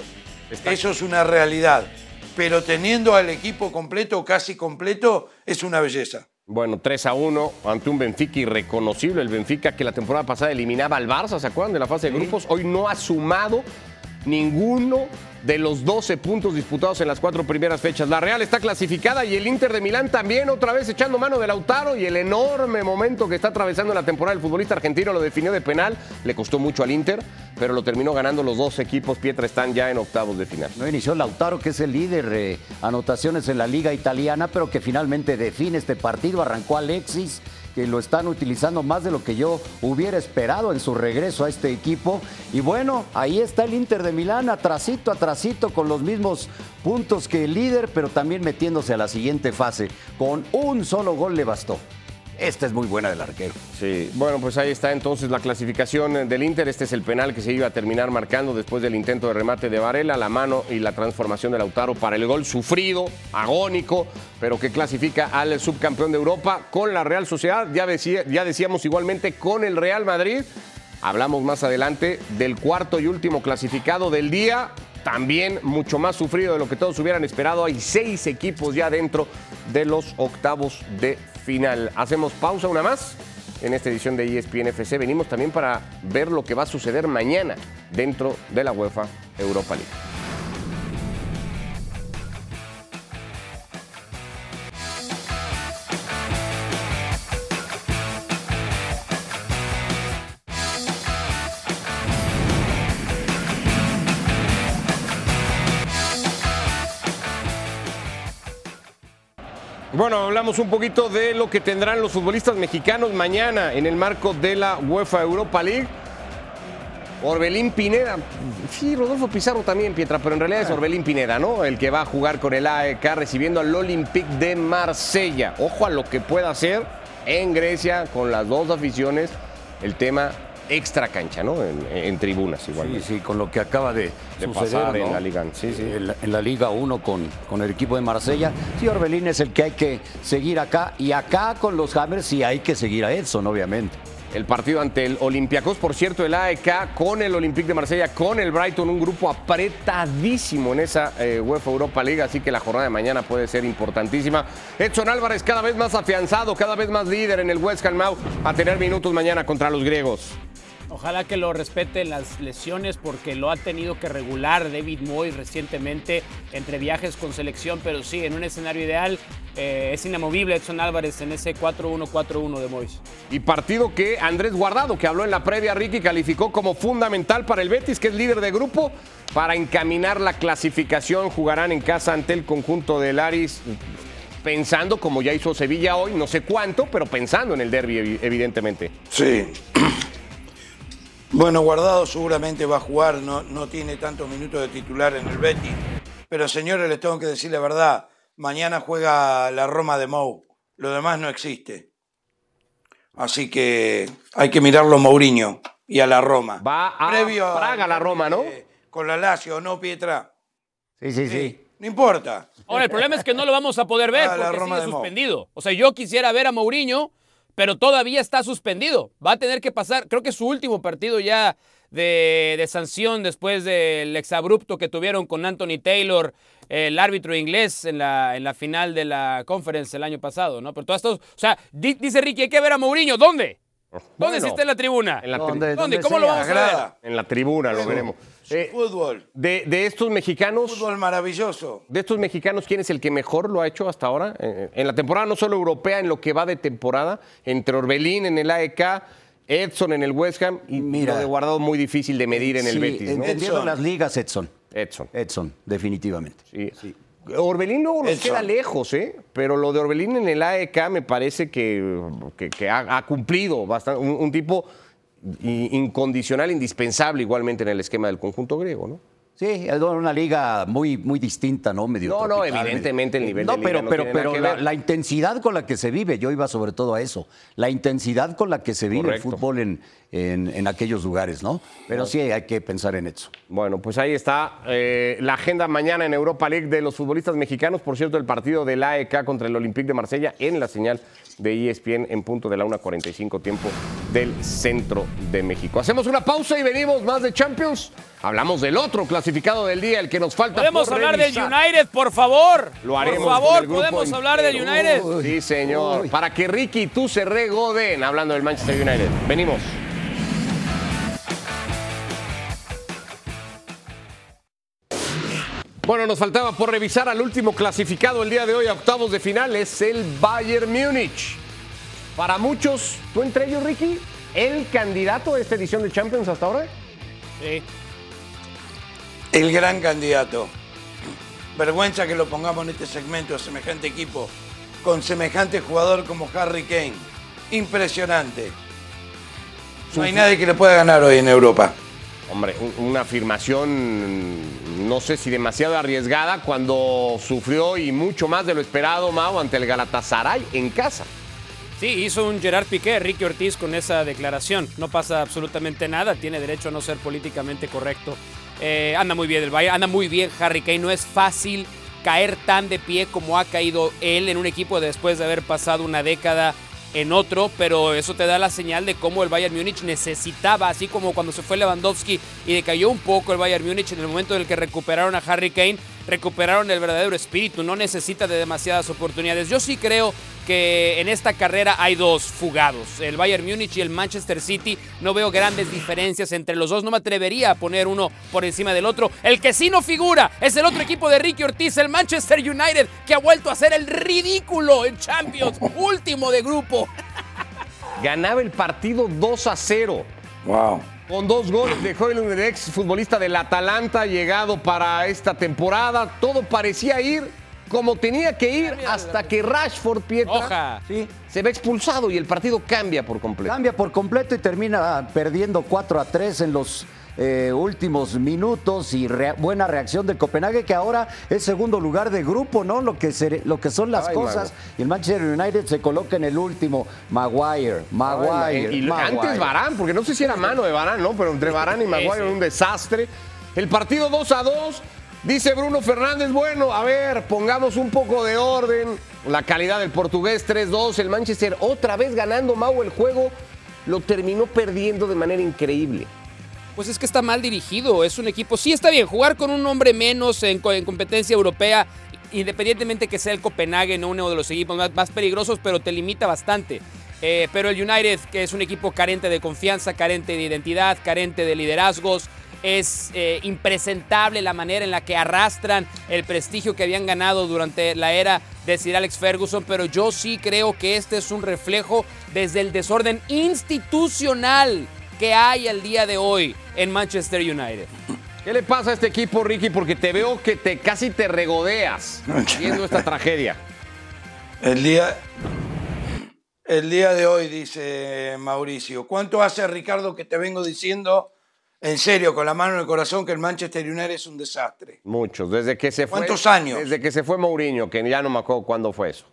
S3: Eso es una realidad. Pero teniendo al equipo completo, casi completo, es una belleza.
S1: Bueno, 3 a 1 ante un Benfica irreconocible. El Benfica que la temporada pasada eliminaba al Barça, ¿se acuerdan de la fase de grupos? Hoy no ha sumado ninguno de los 12 puntos disputados en las cuatro primeras fechas. La Real está clasificada y el Inter de Milán también otra vez echando mano de Lautaro y el enorme momento que está atravesando la temporada el futbolista argentino lo definió de penal, le costó mucho al Inter, pero lo terminó ganando los dos equipos. Pietra están ya en octavos de final.
S2: No inició Lautaro, que es el líder de anotaciones en la liga italiana, pero que finalmente define este partido. Arrancó Alexis que lo están utilizando más de lo que yo hubiera esperado en su regreso a este equipo. Y bueno, ahí está el Inter de Milán, atrasito, atrasito, con los mismos puntos que el líder, pero también metiéndose a la siguiente fase. Con un solo gol le bastó. Esta es muy buena del arquero.
S1: Sí, bueno, pues ahí está entonces la clasificación del Inter. Este es el penal que se iba a terminar marcando después del intento de remate de Varela, la mano y la transformación de Lautaro para el gol sufrido, agónico, pero que clasifica al subcampeón de Europa con la Real Sociedad. Ya, ya decíamos igualmente con el Real Madrid. Hablamos más adelante del cuarto y último clasificado del día también mucho más sufrido de lo que todos hubieran esperado. Hay seis equipos ya dentro de los octavos de final. Hacemos pausa una más en esta edición de ESPN FC. Venimos también para ver lo que va a suceder mañana dentro de la UEFA Europa League. Bueno, hablamos un poquito de lo que tendrán los futbolistas mexicanos mañana en el marco de la UEFA Europa League. Orbelín Pineda, sí, Rodolfo Pizarro también, Pietra, pero en realidad es ah. Orbelín Pineda, ¿no? El que va a jugar con el AEK recibiendo al Olympique de Marsella. Ojo a lo que pueda hacer en Grecia con las dos aficiones. El tema extra cancha, ¿no? En, tribunas igual.
S2: Sí, sí, con lo que acaba de, suceder
S1: en la Liga. Sí, sí.
S2: En, la, Liga 1 con, con el equipo de Marsella. Sí, Orbelín es el que hay que seguir acá. Y acá con los Hammers sí hay que seguir a Edson, obviamente.
S1: El partido ante el Olympiacos, por cierto, el AEK con el Olympique de Marsella, con el Brighton, un grupo apretadísimo en esa eh, UEFA Europa League, así que la jornada de mañana puede ser importantísima. Edson Álvarez cada vez más afianzado, cada vez más líder en el West Ham a tener minutos mañana contra los griegos.
S4: Ojalá que lo respeten las lesiones porque lo ha tenido que regular David Moyes recientemente entre viajes con selección, pero sí, en un escenario ideal eh, es inamovible Edson Álvarez en ese 4-1-4-1 de Moyes.
S1: Y partido que Andrés Guardado, que habló en la previa, Ricky, calificó como fundamental para el Betis, que es líder de grupo, para encaminar la clasificación. Jugarán en casa ante el conjunto del Aris pensando, como ya hizo Sevilla hoy, no sé cuánto, pero pensando en el derby, evidentemente.
S3: Sí, [clears throat] bueno, Guardado seguramente va a jugar, no, no tiene tantos minutos de titular en el Betis. Pero señores, les tengo que decir la verdad, mañana juega la Roma de Mou, lo demás no existe. Así que hay que mirarlo a Mourinho y a la Roma.
S1: Va a Previo Praga la Roma, ¿no?
S3: con la Lazio, ¿no, Pietra?
S2: Sí, sí, sí.
S3: No importa.
S4: Ahora, el problema es que no lo vamos a poder ver porque sigue suspendido. O sea, yo quisiera ver a Mourinho pero todavía está suspendido. Va a tener que pasar, creo que su último partido ya de, sanción después del exabrupto que tuvieron con Anthony Taylor, el árbitro inglés en la, en la final de la conference el año pasado, ¿no? Pero todo esto, o sea, dice Ricky, hay que ver a Mourinho, ¿dónde? ¿Dónde está en la tribuna?
S1: En la
S4: ¿Dónde? ¿Cómo lo vamos a ver?
S1: En la tribuna lo veremos.
S3: Eh, fútbol.
S1: De, estos mexicanos.
S3: Fútbol maravilloso.
S1: De estos mexicanos, ¿quién es el que mejor lo ha hecho hasta ahora? Eh, en la temporada no solo europea, en lo que va de temporada, entre Orbelín en el AEK, Edson en el West Ham y Mira, lo de guardado muy difícil de medir en el Betis. ¿no?
S2: Entendiendo las ligas, Edson.
S1: Edson.
S2: Edson, definitivamente.
S1: Sí. Orbelín luego nos queda lejos, ¿eh? Pero lo de Orbelín en el AEK me parece que, ha, cumplido bastante. un tipo incondicional, indispensable igualmente en el esquema del conjunto griego, ¿no?
S2: Sí, es una liga muy, muy distinta, ¿no? Medio
S1: No, no, evidentemente el nivel
S2: no,
S1: de liga
S2: pero,
S1: no
S2: pero,
S1: tiene
S2: pero
S1: nada que
S2: la,
S1: ver.
S2: la intensidad con la que se vive, yo iba sobre todo a eso, la intensidad con la que se vive
S1: Correcto.
S2: el fútbol en, en, en aquellos lugares, ¿no? Pero sí hay que pensar en eso.
S1: Bueno, pues ahí está eh, la agenda mañana en Europa League de los futbolistas mexicanos. Por cierto, el partido del AEK contra el Olympique de Marsella en la señal de ESPN en punto de la 1.45 tiempo del centro de México. Hacemos una pausa y venimos más de Champions. Hablamos del otro clasificado del día, el que nos falta.
S4: ¿Podemos
S1: por
S4: hablar del. United, por favor?
S1: Lo haremos
S4: Por
S1: con
S4: favor,
S1: el grupo
S4: ¿podemos hablar del. United?
S1: Sí, señor.
S2: Uy.
S1: Para que Ricky y tú se regoden hablando del Manchester United. Venimos. Bueno, nos faltaba por revisar al último clasificado el día de hoy a octavos de final, es el Bayern Múnich. Para muchos, tú entre ellos, Ricky, el candidato a esta edición de Champions hasta ahora.
S4: Sí.
S3: El gran candidato. Vergüenza que lo pongamos en este segmento, semejante equipo, con semejante jugador como Harry Kane. Impresionante. No hay nadie que le pueda ganar hoy en Europa.
S1: Hombre, un- una afirmación, no sé si demasiado arriesgada, cuando sufrió y mucho más de lo esperado, Mao, ante el Galatasaray en casa.
S4: Sí, hizo un Gerard Piqué, Ricky Ortiz, con esa declaración. No pasa absolutamente nada, tiene derecho a no ser políticamente correcto. Eh, anda muy bien el Bayern, anda muy bien Harry Kane. No es fácil caer tan de pie como ha caído él en un equipo después de haber pasado una década en otro, pero eso te da la señal de cómo el Bayern Múnich necesitaba, así como cuando se fue Lewandowski y decayó un poco el Bayern Múnich en el momento en el que recuperaron a Harry Kane, recuperaron el verdadero espíritu, no necesita de demasiadas oportunidades. Yo sí creo que en esta carrera hay dos fugados, el Bayern Múnich y el Manchester City. No veo grandes diferencias entre los dos, no me atrevería a poner uno por encima del otro. El que sí no figura es el otro equipo de Ricky Ortiz, el Manchester United, que ha vuelto a ser el ridículo en Champions, último de grupo.
S1: Ganaba el partido 2 a 0.
S3: Wow.
S1: Con dos goles de Højlund, el ex futbolista del Atalanta, llegado para esta temporada. Todo parecía ir como tenía que ir hasta que Rashford Pietra.
S2: Sí.
S1: se ve expulsado y el partido cambia por completo.
S2: Cambia por completo y termina perdiendo 4 a 3 en los eh, últimos minutos y buena reacción del Copenhague que ahora es segundo lugar de grupo, ¿no? Lo que, se- lo que son las
S1: Ay,
S2: cosas. Y el Manchester United se coloca en el último. Maguire, Maguire.
S1: y
S2: Maguire.
S1: antes Barán, porque no sé si era mano de Barán, ¿no? Pero entre Barán y Maguire un desastre. El partido 2 a 2. Dice Bruno Fernández, bueno, a ver, pongamos un poco de orden. La calidad del portugués 3-2. El Manchester otra vez ganando Mau el juego. Lo terminó perdiendo de manera increíble.
S4: Pues es que está mal dirigido, es un equipo, sí está bien, jugar con un hombre menos en, co- en competencia europea, independientemente que sea el Copenhague, no uno de los equipos más, más peligrosos, pero te limita bastante. Eh, pero el United, que es un equipo carente de confianza, carente de identidad, carente de liderazgos, es eh, impresentable la manera en la que arrastran el prestigio que habían ganado durante la era de Sir Alex Ferguson, pero yo sí creo que este es un reflejo desde el desorden institucional que hay al día de hoy en Manchester United.
S1: ¿Qué le pasa a este equipo, Ricky? Porque te veo que te casi te regodeas viendo esta tragedia.
S3: El día, el día de hoy, dice Mauricio, ¿cuánto hace Ricardo que te vengo diciendo, en serio, con la mano en el corazón, que el Manchester United es un desastre?
S1: Muchos, desde que se fue.
S3: ¿Cuántos años?
S1: Desde que se fue Mourinho, que ya no me acuerdo cuándo fue eso.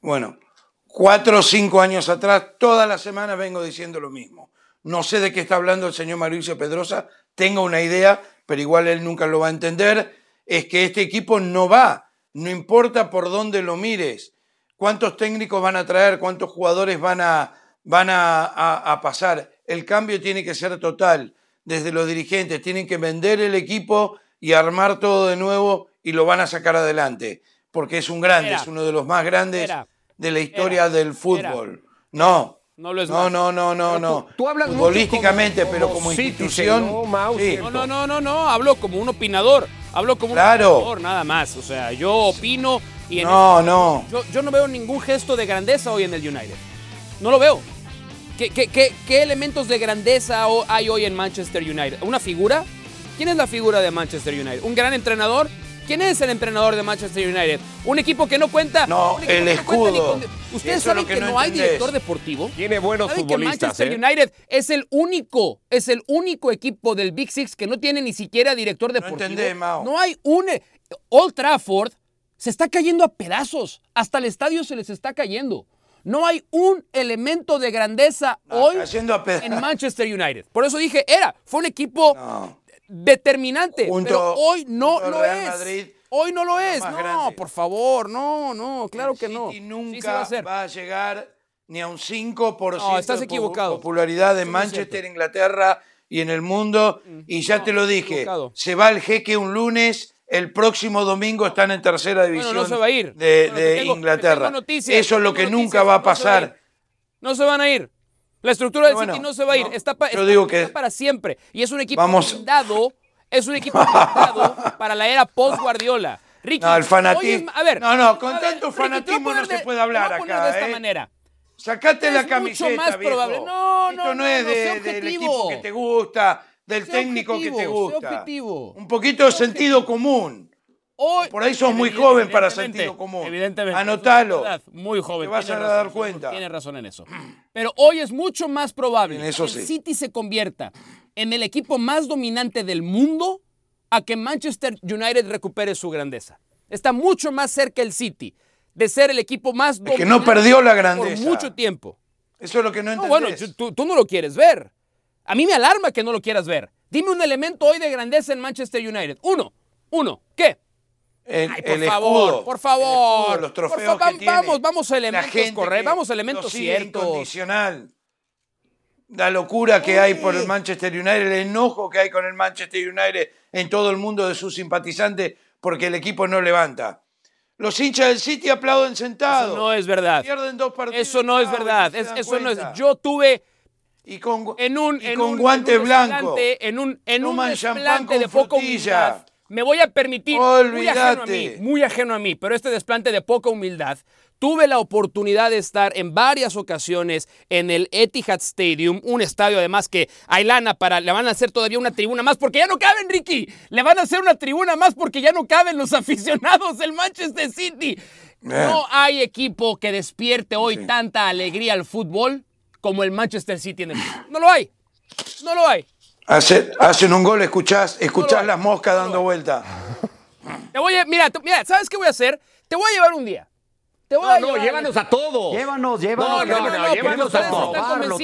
S3: Bueno, cuatro o cinco años atrás, todas las semanas vengo diciendo lo mismo. No sé de qué está hablando el señor Mauricio Pedrosa, tengo una idea, pero igual él nunca lo va a entender, es que este equipo no va, no importa por dónde lo mires, cuántos técnicos van a traer, cuántos jugadores van a, van a, a- a pasar. El cambio tiene que ser total, desde los dirigentes, tienen que vender el equipo y armar todo de nuevo y lo van a sacar adelante, porque es un grande,
S4: Era.
S3: es uno de los más grandes
S4: Era.
S3: de la historia
S4: Era.
S3: del fútbol. No.
S4: No lo es
S3: no, no, no, no, no.
S1: tú- tú hablas
S3: Futbolísticamente,
S1: como-
S3: pero
S1: como
S3: institución.
S1: ¿no, Mau?
S3: sí.
S4: No, no, no, no, no, hablo como un opinador, hablo como un opinador, nada más. O sea, yo opino y en
S3: No, no.
S4: Yo, yo no veo ningún gesto de grandeza hoy en el United. No lo veo. ¿Qué, qué- qué- qué elementos de grandeza hay hoy en Manchester United? ¿Una figura? ¿Quién es la figura de Manchester United? ¿Un gran entrenador? ¿Quién es el entrenador de Manchester United? Un equipo que no cuenta.
S3: No, el
S4: no
S3: escudo.
S4: con- ¿Ustedes saben
S3: que
S4: que,
S3: no
S4: no, hay director deportivo?
S1: Tiene buenos
S4: ¿Saben que
S1: futbolistas.
S4: Manchester
S1: ¿eh?
S4: United es el único, es el único equipo del Big Six que no tiene ni siquiera director deportivo?
S3: entendés, Mao.
S4: No hay un eh, Old Trafford se está cayendo a pedazos, hasta el estadio se les está cayendo. No hay un elemento de grandeza
S3: No,
S4: hoy en Manchester United. Por eso dije, era, fue un equipo
S3: No.
S4: determinante,
S3: Junto-
S4: pero hoy no lo es.
S3: Madrid,
S4: hoy no lo
S3: es
S4: No,
S3: grande.
S4: por favor, no, no, claro
S3: El
S4: que no.
S3: City
S4: Sí
S3: nunca
S4: va a hacer.
S3: va a llegar ni a un 5%
S4: No, estás
S3: de
S4: equivocado.
S3: popularidad en
S4: no
S3: Manchester. Inglaterra y en el mundo. Y ya
S4: No,
S3: te lo dije,
S4: equivocado.
S3: se va el jeque un lunes. El próximo domingo están en tercera división
S4: no se va a ir.
S3: de,
S4: Bueno, te
S3: de
S4: tengo- te
S3: Inglaterra.
S4: noticias,
S3: Eso es lo que
S4: noticias,
S3: nunca va a
S4: no se va a ir.
S3: pasar.
S4: No se van a ir. La estructura del
S3: Bueno,
S4: City no se va a ir.
S3: no,
S4: está, pa-
S3: yo
S4: está-
S3: digo que-
S4: está para siempre. Y es un equipo
S3: Vamos.
S4: blindado. Es un equipo [laughs] blindado para la era post-Guardiola. Ricky,
S3: No, el fanatismo-
S4: es- a ver,
S3: No, no, con
S4: ver,
S3: tanto
S4: Ricky,
S3: fanatismo no se
S4: de-
S3: puede hablar acá,
S4: de esta
S3: ¿eh?
S4: manera.
S3: Sacate
S4: Es
S3: la
S4: mucho
S3: camiseta,
S4: más
S3: viejo.
S4: probable. No,
S3: Esto
S4: no,
S3: no,
S4: no,
S3: es
S4: no,
S3: de- del equipo que te gusta, del
S4: Sé
S3: técnico que te
S4: objetivo,
S3: gusta.
S4: objetivo.
S3: Un poquito de sentido común.
S4: Hoy,
S3: Por ahí sos muy joven para sentido común.
S4: Evidentemente.
S3: Anotalo.
S4: es Muy joven.
S3: Te vas a dar
S4: razón,
S3: cuenta.
S4: Tiene razón en eso. Pero hoy es mucho más probable
S3: En eso
S4: que el
S3: sí.
S4: City se convierta en el equipo más dominante del mundo a que Manchester United recupere su grandeza. Está mucho más cerca el City de ser el equipo más
S3: que
S4: dominante
S3: no perdió la grandeza.
S4: por mucho tiempo.
S3: Eso es lo que no
S4: No,
S3: entendés.
S4: bueno, tú- tú, tú no lo quieres ver. A mí me alarma que no lo quieras ver. Dime un elemento hoy de grandeza en Manchester United. Uno. Uno. ¿Qué?
S3: el,
S4: Ay, por
S3: el
S4: favor,
S3: escudo,
S4: por favor.
S3: los
S4: Por
S3: trofeos
S4: favor,
S3: que tiene,
S4: vamos, vamos a elementos correctos, vamos a elementos ciertos.
S3: incondicional. La locura que hay por el Manchester United, el enojo que hay con el Manchester United en todo el mundo de sus simpatizantes porque el equipo no levanta. Los hinchas del City aplauden sentados.
S4: Eso no es verdad.
S3: Pierden dos partidos.
S4: Eso no es
S3: y
S4: verdad. Es- eso no es. Yo tuve
S3: y con,
S4: en un,
S3: y
S4: en
S3: con
S4: un-
S3: guante
S4: en un
S3: blanco.
S4: en un, en un desplante de poca humildad. Me voy a permitir, muy ajeno a mí,
S3: Olvídate.
S4: muy ajeno a mí, pero este desplante de poca humildad, tuve la oportunidad de estar en varias ocasiones en el Etihad Stadium, un estadio además que hay lana para, le van a hacer todavía una tribuna más porque ya no caben, Ricky, le van a hacer una tribuna más porque ya no caben los [laughs] aficionados del Manchester City. No hay equipo que despierte hoy tanta alegría al fútbol como el Manchester City en el No lo hay. No lo hay.
S3: Hace- hacen un gol, escuchás, escuchás las moscas
S4: No
S3: dando
S4: hay.
S3: vuelta.
S4: Te voy a, mira, te- mira, ¿sabes qué voy a hacer? Te voy a llevar un día. Te voy
S1: No,
S4: a
S1: no,
S4: llevar-
S1: llévanos a todos.
S2: Llévanos, llévanos.
S1: No, no, no,
S2: queremos
S1: llévanos a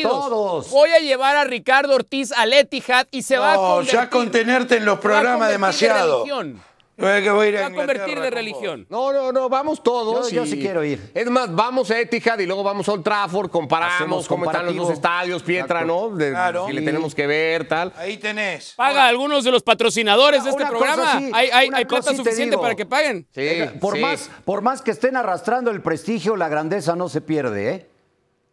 S1: todos.
S4: Voy a llevar a Ricardo Ortiz al Etihad y se va a
S3: No,
S4: convertir.
S3: ya con tenerte en los
S4: a
S3: programas
S4: convertir de
S3: que voy a ir a
S4: va a convertir de religión.
S1: No, no, no, vamos todos.
S2: Yo- yo sí quiero ir.
S1: Es más, vamos a Etihad y luego vamos a Old Trafford, comparamos
S2: Hacemos
S1: cómo están los dos
S2: comparativo.
S1: estadios, Pietra,
S2: Exacto.
S1: ¿no? De-
S3: Claro.
S1: Si le
S3: Sí.
S1: tenemos que ver, tal.
S3: Ahí tenés.
S4: Paga a algunos de los patrocinadores de este
S2: Una cosa
S4: programa.
S2: sí,
S4: hay hay,
S2: una
S4: hay
S2: cosa
S4: plata
S2: sí te
S4: suficiente
S2: digo.
S4: para que paguen.
S1: Sí,
S2: Venga, por,
S1: sí.
S2: Más, por más que estén arrastrando el prestigio, la grandeza no se pierde, ¿eh?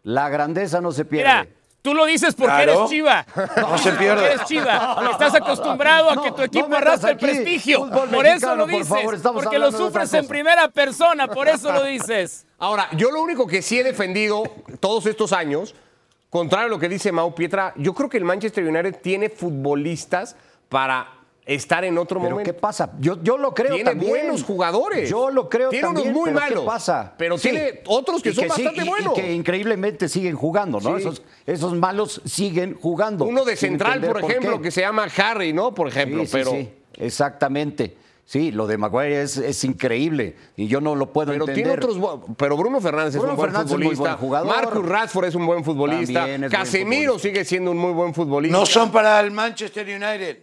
S2: La grandeza no se pierde.
S4: Mira, tú lo dices porque
S3: Claro.
S4: eres chiva. [laughs]
S3: No se
S4: Porque
S3: pierde.
S4: eres chiva. Estás acostumbrado a
S2: no,
S4: que tu
S2: no
S4: equipo arrastre el prestigio.
S2: fútbol
S4: Por eso lo
S2: por
S4: dices.
S2: favor, estamos
S4: porque lo sufres en primera persona. Por eso lo dices.
S1: Ahora, yo lo único que sí he defendido todos estos años, contrario a lo que dice Mau Pietra, yo creo que el Manchester United tiene futbolistas para estar en otro
S2: Pero
S1: momento.
S2: ¿qué pasa? Yo, yo lo creo
S1: tiene
S2: también.
S1: buenos jugadores.
S2: Yo lo creo
S1: tiene
S2: también.
S1: unos muy
S2: pero
S1: malos.
S2: ¿Qué pasa?
S1: Pero
S2: Sí.
S1: tiene otros que
S2: Y
S1: son
S2: sí,
S1: bastante
S2: y- y
S1: buenos.
S2: que increíblemente siguen jugando, ¿no?
S1: Sí.
S2: Esos, esos malos siguen jugando.
S1: Uno de central, por ejemplo, que se llama Harry, ¿no? Por ejemplo,
S2: Sí, sí,
S1: pero.
S2: sí, exactamente. Sí, lo de Maguire es, es increíble y yo no lo puedo
S1: Pero
S2: entender.
S1: tiene otros. Pero Bruno Fernández
S2: Bruno
S1: es un buen
S2: Fernández es muy
S1: futbolista.
S2: buen jugador.
S1: Marcus Rashford es un buen futbolista.
S2: Buen
S1: Casemiro
S2: futbolista.
S1: sigue siendo un muy buen futbolista.
S3: No son para el Manchester United.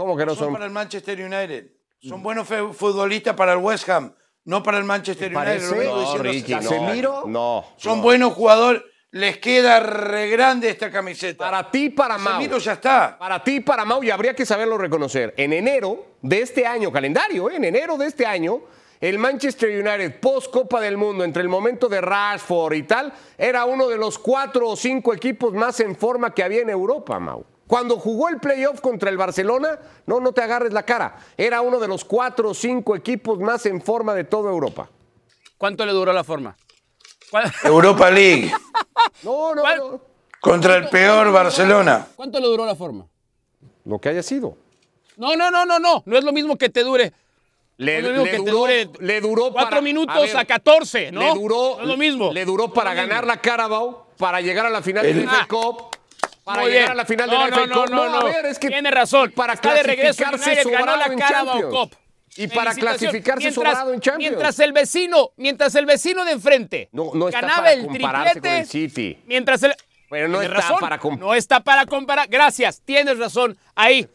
S1: ¿Cómo que no
S3: son
S1: son?
S3: para el Manchester United. Son buenos futbolistas para el West Ham, no para el Manchester
S2: ¿Te
S3: United.
S1: No, Ricky,
S3: años.
S1: no.
S2: Casemiro.
S1: No.
S3: Son buenos jugadores. Les queda re grande esta camiseta.
S1: Para ti, para Mau.
S3: Casemiro ya está.
S1: Para ti, para Mau, y habría que saberlo reconocer. En enero de este año, calendario, ¿eh? en enero de este año, el Manchester United, post Copa del Mundo, entre el momento de Rashford y tal, era uno de los cuatro o cinco equipos más en forma que había en Europa, Mau. Cuando jugó el playoff contra el Barcelona, no, no te agarres la cara. Era uno de los cuatro o cinco equipos más en forma de toda Europa.
S4: ¿Cuánto le duró la forma? ¿Cuál-
S3: Europa League [laughs]
S1: No, no,
S4: ¿Cuál?
S1: no.
S3: contra el peor Barcelona.
S4: ¿Cuánto le duró la forma?
S1: Lo que haya sido.
S4: No, no, no, no, no. No es lo mismo que te dure
S1: Le,
S4: No es lo mismo
S1: le
S4: que te
S1: duró,
S4: dure
S1: le duró
S4: cuatro
S1: para-
S4: minutos
S1: ver,
S4: a 14, ¿no?
S1: Le duró,
S4: No es lo mismo.
S1: Le duró para
S4: No
S1: ganar
S4: mismo.
S1: la Carabao, para llegar a la final
S3: El-
S1: del FA
S4: Ah.
S1: Cup, para
S4: Muy
S1: llegar
S4: bien.
S1: a la final
S4: no,
S1: del FA
S4: no, no, no,
S1: a
S4: no.
S1: ver, es que
S4: Tiene razón.
S1: Para
S4: Está de regreso
S1: clasificarse
S4: ganó la Carabao. Cup.
S1: Y para clasificarse
S4: Mientras-
S1: sobrado en Champions.
S4: Mientras el vecino, mientras el vecino de enfrente
S1: No, no está
S4: ganaba
S1: para
S4: el
S1: compararse
S4: triplete,
S1: con el City.
S4: mientras el
S1: Pero no está
S4: razón,
S1: para com-
S4: No está para comparar. Gracias, tienes razón. Ahí,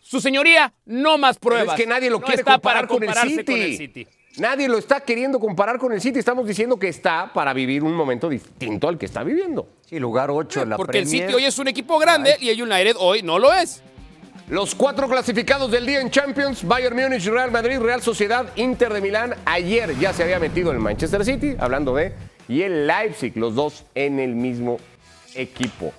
S4: su señoría, no más
S1: Pero
S4: pruebas.
S1: es que nadie lo
S4: No
S1: quiere
S4: está
S1: comparar
S4: para
S1: con el,
S4: compararse
S1: City.
S4: con el City.
S1: Nadie lo está queriendo comparar con el City. Estamos diciendo que está para vivir un momento distinto al que está viviendo.
S2: Sí, lugar 8 en la
S4: Porque el. City hoy es un equipo grande y el United hoy no lo es.
S1: Los cuatro clasificados del día en Champions, Bayern Múnich, Real Madrid, Real Sociedad, Inter de Milán. Ayer ya se había metido el Manchester City, hablando de, y el Leipzig, los dos en el mismo equipo.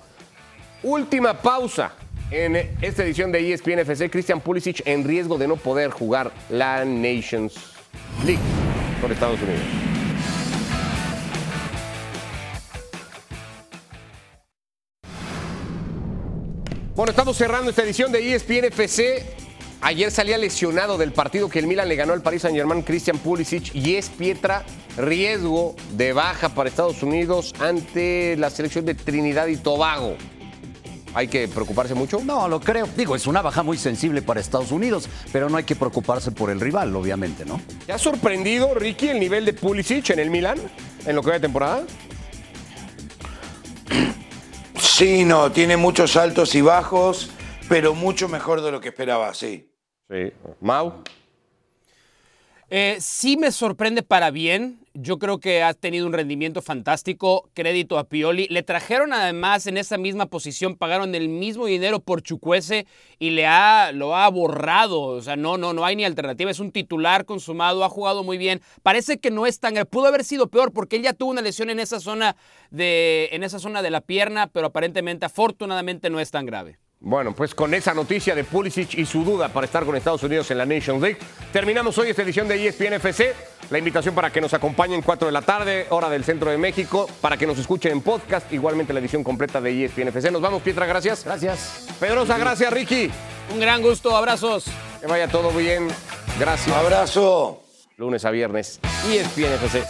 S1: Última pausa en esta edición de ESPN FC. Christian Pulisic en riesgo de no poder jugar la Nations League con Estados Unidos. Bueno, estamos cerrando esta edición de ESPN FC. Ayer salía lesionado del partido que el Milan le ganó al Paris Saint-Germain Christian Pulisic y es Pietra riesgo de baja para Estados Unidos ante la selección de Trinidad y Tobago. ¿Hay que preocuparse mucho?
S2: No, lo creo. Digo, es una baja muy sensible para Estados Unidos, pero no hay que preocuparse por el rival, obviamente, ¿no?
S1: ¿Te ha sorprendido, Ricky, el nivel de Pulisic en el Milan en lo que va de temporada?
S3: Sí, no, tiene muchos altos y bajos, pero mucho mejor de lo que esperaba, sí.
S1: Sí. Mau.
S4: Eh, sí me sorprende para bien. Yo creo que ha tenido un rendimiento fantástico. Crédito a Pioli. Le trajeron además en esa misma posición, pagaron el mismo dinero por Chucuese y le ha, lo ha borrado. O sea, no, no, no hay ni alternativa. Es un titular consumado, ha jugado muy bien. Parece que no es tan. Pudo haber sido peor porque él ya tuvo una lesión en esa zona de, en esa zona de la pierna, pero aparentemente, afortunadamente, no es tan grave.
S1: Bueno, pues con esa noticia de Pulisic y su duda para estar con Estados Unidos en la Nations League, terminamos hoy esta edición de ESPN FC. La invitación para que nos acompañen 4 de la tarde, hora del centro de México, para que nos escuchen en podcast, igualmente la edición completa de ESPN FC. Nos vamos, Pietra, gracias.
S2: Gracias.
S1: Pedrosa, gracias, Ricky.
S4: Un gran gusto, abrazos.
S1: Que vaya todo bien. Gracias.
S3: Abrazo.
S1: Lunes a viernes, ESPN FC.